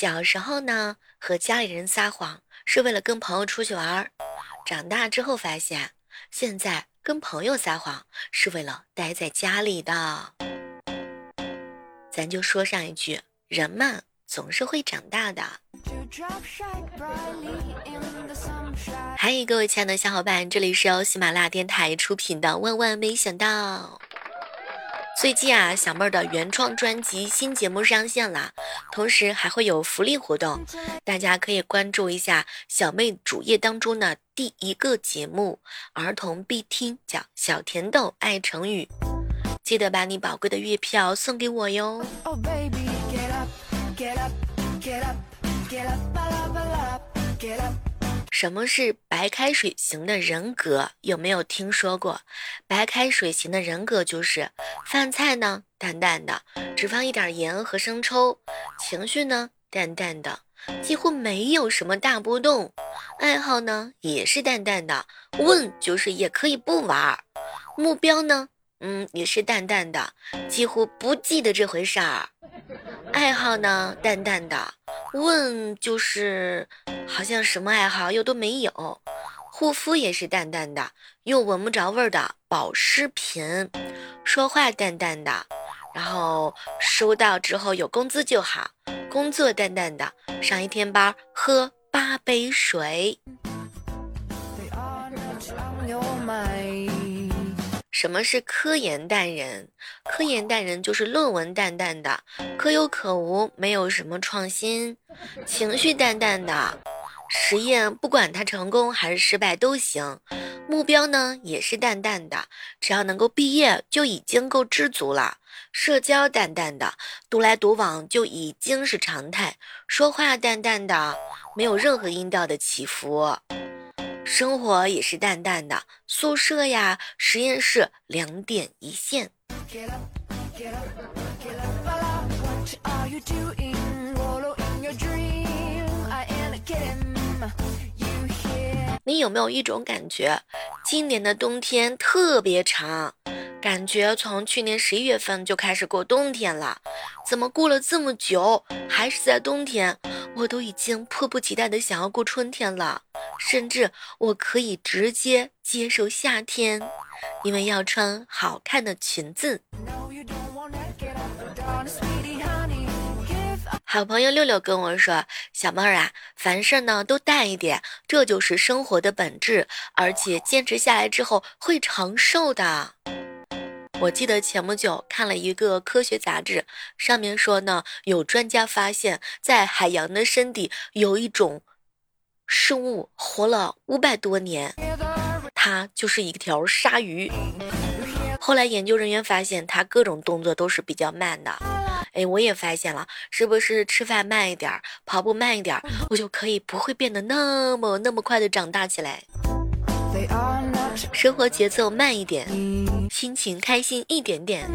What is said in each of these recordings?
小时候呢，和家里人撒谎是为了跟朋友出去玩儿；长大之后发现，现在跟朋友撒谎是为了待在家里的。咱就说上一句，人嘛，总是会长大的。嗨，各位亲爱的小伙伴，这里是由喜马拉雅电台出品的《万万没想到》。最近啊，小妹儿的原创专辑新节目上线了，同时还会有福利活动，大家可以关注一下小妹主页当中的第一个节目，儿童必听，叫《小甜豆爱成语》，记得把你宝贵的月票送给我哟。什么是白开水型的人格？有没有听说过？白开水型的人格就是饭菜呢淡淡的，只放一点盐和生抽；情绪呢淡淡的，几乎没有什么大波动；爱好呢也是淡淡的，问就是也可以不玩；目标呢，嗯也是淡淡的，几乎不记得这回事儿；爱好呢淡淡的。问就是好像什么爱好又都没有，护肤也是淡淡的，又闻不着味儿的保湿品，说话淡淡的，然后收到之后有工资就好，工作淡淡的，上一天班喝八杯水。什么是科研淡人？科研淡人就是论文淡淡的，可有可无，没有什么创新。情绪淡淡的，实验不管它成功还是失败都行。目标呢也是淡淡的，只要能够毕业就已经够知足了。社交淡淡的，独来独往就已经是常态。说话淡淡的，没有任何音调的起伏。生活也是淡淡的，宿舍呀，实验室两点一线。你有没有一种感觉，今年的冬天特别长？感觉从去年十一月份就开始过冬天了，怎么过了这么久还是在冬天？我都已经迫不及待的想要过春天了，甚至我可以直接接受夏天，因为要穿好看的裙子。好朋友六六跟我说：“小妹儿啊，凡事呢都淡一点，这就是生活的本质，而且坚持下来之后会长寿的。”我记得前不久看了一个科学杂志，上面说呢，有专家发现，在海洋的深底有一种生物活了五百多年，它就是一条鲨鱼。后来研究人员发现，它各种动作都是比较慢的。哎，我也发现了，是不是吃饭慢一点，跑步慢一点，我就可以不会变得那么那么快的长大起来？生活节奏慢一点，心情开心一点点。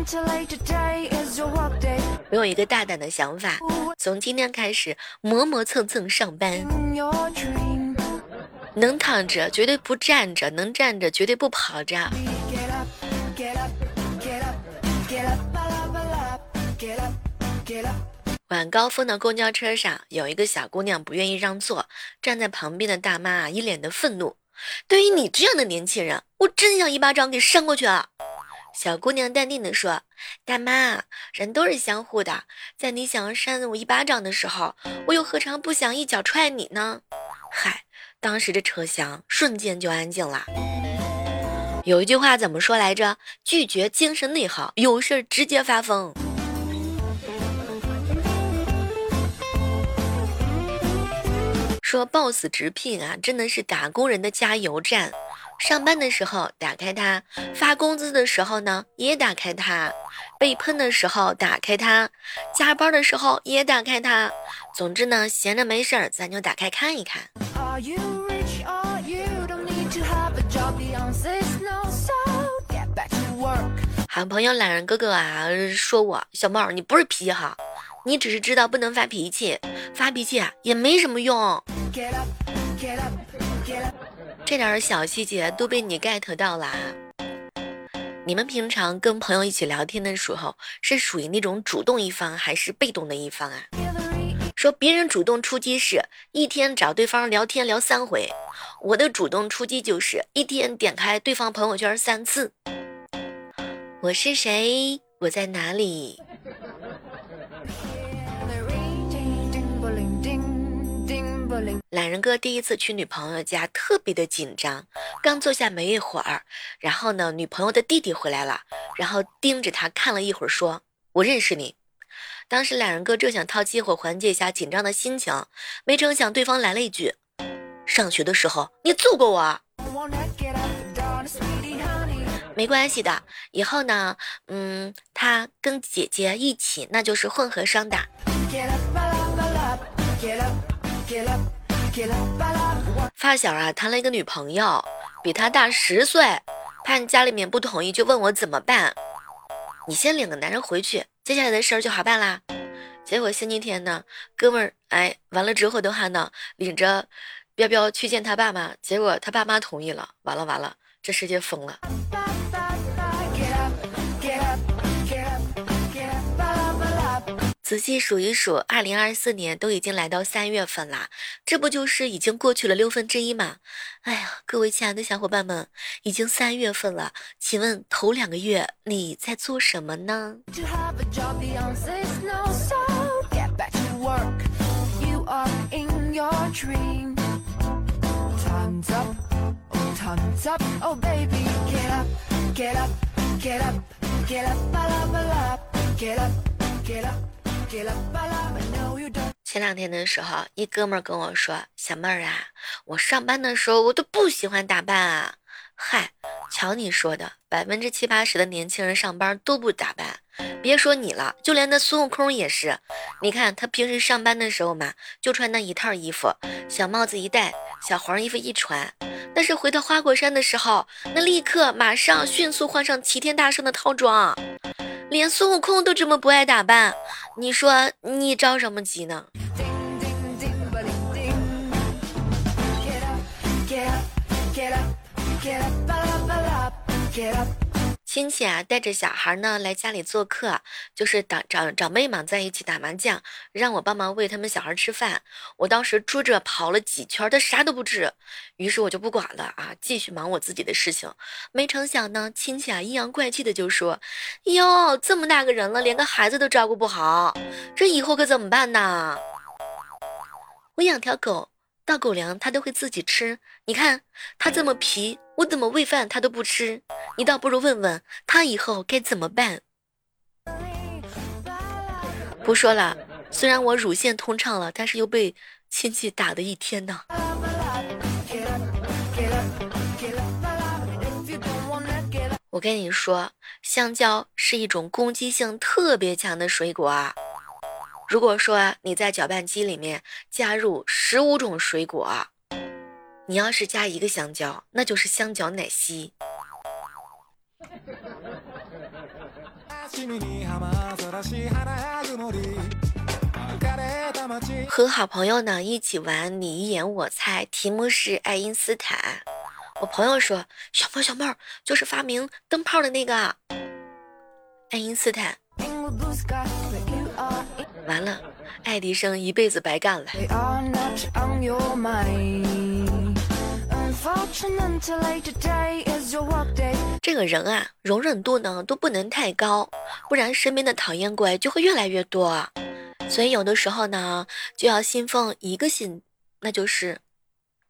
我有一个大胆的想法，从今天开始磨磨蹭蹭上班，能躺着绝对不站着，能站着绝对不跑着。晚高峰的公交车上，有一个小姑娘不愿意让座，站在旁边的大妈一脸的愤怒。对于你这样的年轻人，我真想一巴掌给扇过去啊！小姑娘淡定地说：“大妈，人都是相互的，在你想要扇我一巴掌的时候，我又何尝不想一脚踹你呢？”嗨，当时这车厢瞬间就安静了。有一句话怎么说来着？拒绝精神内耗，有事直接发疯。说 boss 直聘啊，真的是打工人的加油站。上班的时候打开它，发工资的时候呢也打开它，被喷的时候打开它，加班的时候也打开它。总之呢，闲着没事儿，咱就打开看一看。好朋友懒人哥哥啊，说我小猫，你不是脾气好，你只是知道不能发脾气，发脾气啊也没什么用。这点小细节都被你 get 到啦！你们平常跟朋友一起聊天的时候，是属于那种主动一方还是被动的一方啊？说别人主动出击是一天找对方聊天聊三回，我的主动出击就是一天点开对方朋友圈三次。我是谁？我在哪里？懒人哥第一次去女朋友家，特别的紧张。刚坐下没一会儿，然后呢，女朋友的弟弟回来了，然后盯着他看了一会儿，说：“我认识你。”当时懒人哥正想套机会缓解一下紧张的心情，没成想对方来了一句：“上学的时候你揍过我。”没关系的，以后呢，嗯，他跟姐姐一起，那就是混合双打。发小啊，谈了一个女朋友，比他大十岁，怕你家里面不同意，就问我怎么办。你先领个男人回去，接下来的事儿就好办啦。结果星期天呢，哥们儿，哎，完了之后的话呢，领着彪彪去见他爸妈，结果他爸妈同意了，完了完了，这世界疯了。仔细数一数，二零二四年都已经来到三月份啦，这不就是已经过去了六分之一吗？哎呀，各位亲爱的小伙伴们，已经三月份了，请问头两个月你在做什么呢？Get up, get up, get up, get up, get up, get up.？前两天的时候，一哥们跟我说：“小妹儿啊，我上班的时候我都不喜欢打扮啊。”嗨，瞧你说的，百分之七八十的年轻人上班都不打扮。别说你了，就连那孙悟空也是。你看他平时上班的时候嘛，就穿那一套衣服，小帽子一戴，小黄衣服一穿。但是回到花果山的时候，那立刻马上迅速换上齐天大圣的套装。连孙悟空都这么不爱打扮，你说你着什么急呢？亲戚啊，带着小孩呢来家里做客，就是长长长辈嘛，在一起打麻将，让我帮忙喂他们小孩吃饭。我当时追着跑了几圈，他啥都不吃，于是我就不管了啊，继续忙我自己的事情。没成想呢，亲戚啊阴阳怪气的就说：“哟，这么大个人了，连个孩子都照顾不好，这以后可怎么办呢？”我养条狗。倒狗粮它都会自己吃，你看他这么皮，我怎么喂饭他都不吃。你倒不如问问他以后该怎么办。不说了，虽然我乳腺通畅了，但是又被亲戚打的一天呢。我跟你说，香蕉是一种攻击性特别强的水果啊。如果说你在搅拌机里面加入十五种水果，你要是加一个香蕉，那就是香蕉奶昔。和好朋友呢一起玩你一言我猜，题目是爱因斯坦。我朋友说小妹小妹儿就是发明灯泡的那个爱因斯坦。完了，爱迪生一辈子白干了。这个人啊，容忍度呢都不能太高，不然身边的讨厌鬼就会越来越多。所以有的时候呢，就要信奉一个信，那就是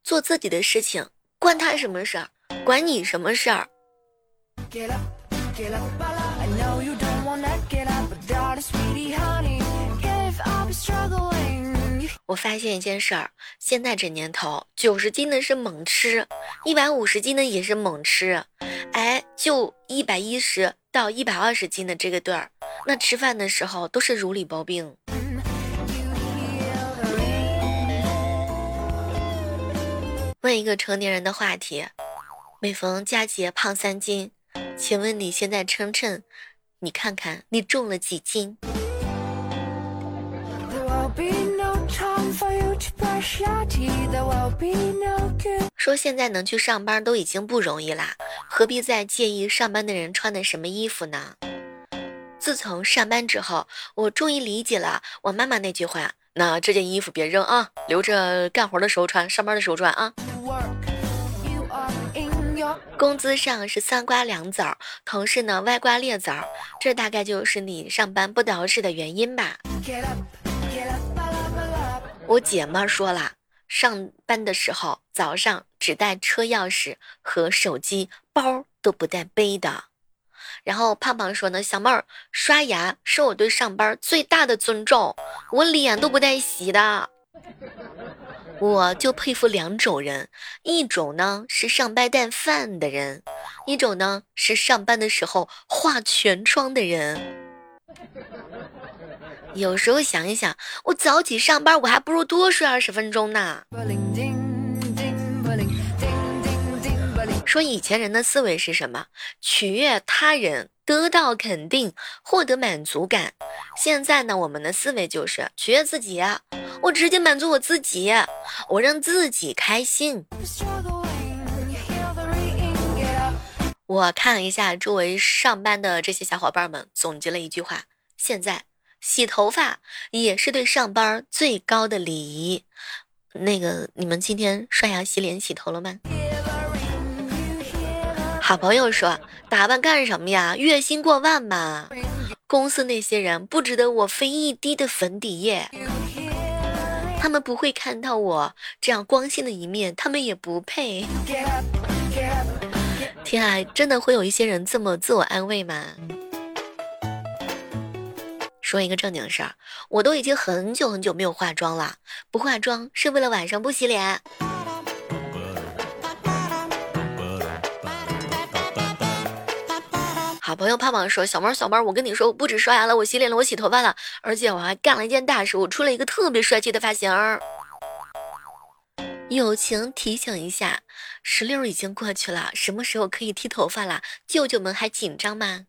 做自己的事情，关他什么事儿？管你什么事儿？我发现一件事儿，现在这年头，九十斤的是猛吃，一百五十斤的也是猛吃，哎，就一百一十到一百二十斤的这个段儿，那吃饭的时候都是如履薄冰。问一个成年人的话题，每逢佳节胖三斤，请问你现在称称，你看看你重了几斤？说现在能去上班都已经不容易啦，何必再介意上班的人穿的什么衣服呢？自从上班之后，我终于理解了我妈妈那句话：那这件衣服别扔啊，留着干活的时候穿，上班的时候穿啊。工资上是三瓜两枣，同事呢歪瓜裂枣，这大概就是你上班不得势的原因吧。我姐妹说了，上班的时候早上只带车钥匙和手机，包都不带背的。然后胖胖说呢，小妹儿刷牙是我对上班最大的尊重，我脸都不带洗的。我就佩服两种人，一种呢是上班带饭的人，一种呢是上班的时候化全妆的人。有时候想一想，我早起上班，我还不如多睡二十分钟呢。说以前人的思维是什么？取悦他人，得到肯定，获得满足感。现在呢，我们的思维就是取悦自己，我直接满足我自己，我让自己开心。我看了一下周围上班的这些小伙伴们，总结了一句话：现在洗头发也是对上班最高的礼仪。那个，你们今天刷牙、洗脸、洗头了吗？好朋友说：“打扮干什么呀？月薪过万嘛！公司那些人不值得我费一滴的粉底液，他们不会看到我这样光鲜的一面，他们也不配。”天啊，真的会有一些人这么自我安慰吗？说一个正经事儿，我都已经很久很久没有化妆了，不化妆是为了晚上不洗脸。好朋友胖胖说：“小猫小猫，我跟你说，我不止刷牙了，我洗脸了，我洗头发了，而且我还干了一件大事，我出了一个特别帅气的发型。”友情提醒一下，石榴已经过去了，什么时候可以剃头发了？舅舅们还紧张吗？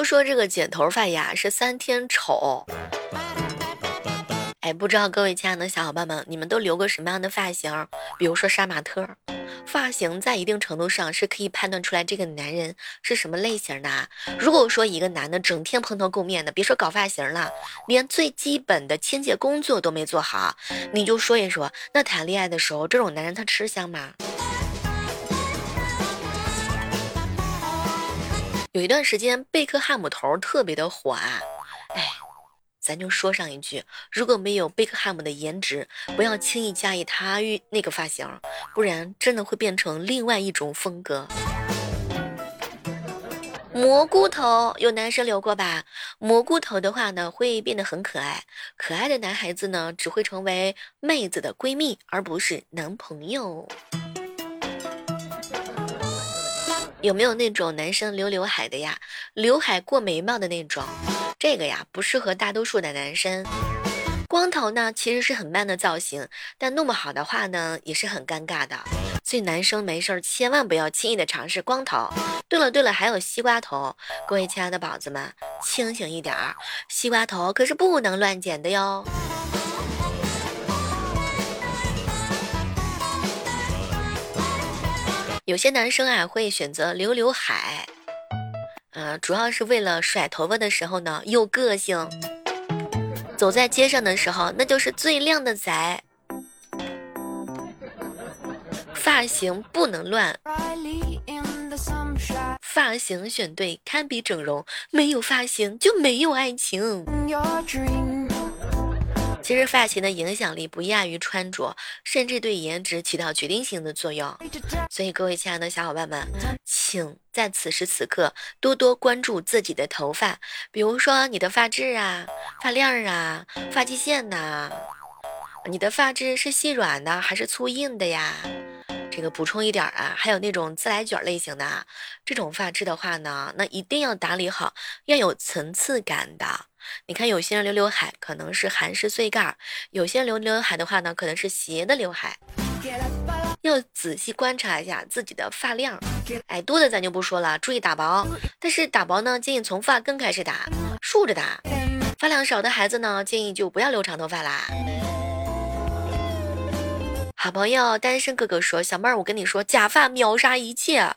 都说这个剪头发呀是三天丑。哎，不知道各位亲爱的小伙伴们，你们都留过什么样的发型？比如说杀马特，发型在一定程度上是可以判断出来这个男人是什么类型的。如果说一个男的整天蓬头垢面的，别说搞发型了，连最基本的清洁工作都没做好，你就说一说，那谈恋爱的时候，这种男人他吃香吗？有一段时间，贝克汉姆头特别的火啊，哎。咱就说上一句，如果没有贝克汉姆的颜值，不要轻易驾驭他与那个发型，不然真的会变成另外一种风格。蘑菇头有男生留过吧？蘑菇头的话呢，会变得很可爱。可爱的男孩子呢，只会成为妹子的闺蜜，而不是男朋友。有没有那种男生留刘海的呀？刘海过眉毛的那种？这个呀不适合大多数的男生，光头呢其实是很 man 的造型，但弄不好的话呢也是很尴尬的。所以男生没事儿千万不要轻易的尝试光头。对了对了，还有西瓜头，各位亲爱的宝子们，清醒一点儿，西瓜头可是不能乱剪的哟。有些男生啊会选择留刘海。呃，主要是为了甩头发的时候呢有个性，走在街上的时候那就是最靓的仔。发型不能乱，发型选对堪比整容，没有发型就没有爱情。其实发型的影响力不亚于穿着，甚至对颜值起到决定性的作用。所以各位亲爱的小伙伴们，请在此时此刻多多关注自己的头发，比如说你的发质啊、发量啊、发际线呐，你的发质是细软的还是粗硬的呀？这个补充一点啊，还有那种自来卷类型的，这种发质的话呢，那一定要打理好，要有层次感的。你看，有些人留刘海可能是韩式碎盖儿，有些人留刘海的话呢，可能是斜的刘海。要仔细观察一下自己的发量，哎，多的咱就不说了，注意打薄。但是打薄呢，建议从发根开始打，竖着打。发量少的孩子呢，建议就不要留长头发啦。好朋友单身哥哥说：“小妹儿，我跟你说，假发秒杀一切。”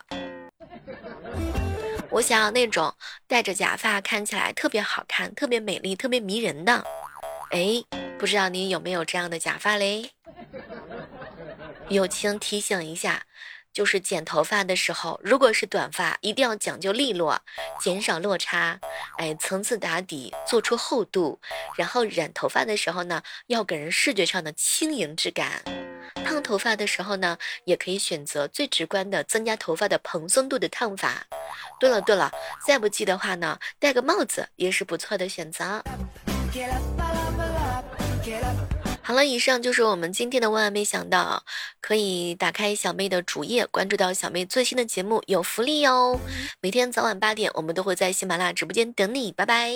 我想要那种戴着假发看起来特别好看、特别美丽、特别迷人的。哎，不知道你有没有这样的假发嘞？友情提醒一下。就是剪头发的时候，如果是短发，一定要讲究利落，减少落差，哎，层次打底，做出厚度。然后染头发的时候呢，要给人视觉上的轻盈质感。烫头发的时候呢，也可以选择最直观的增加头发的蓬松度的烫法。对了对了，再不济的话呢，戴个帽子也是不错的选择。好了，以上就是我们今天的万万没想到。可以打开小妹的主页，关注到小妹最新的节目，有福利哟！每天早晚八点，我们都会在喜马拉雅直播间等你，拜拜。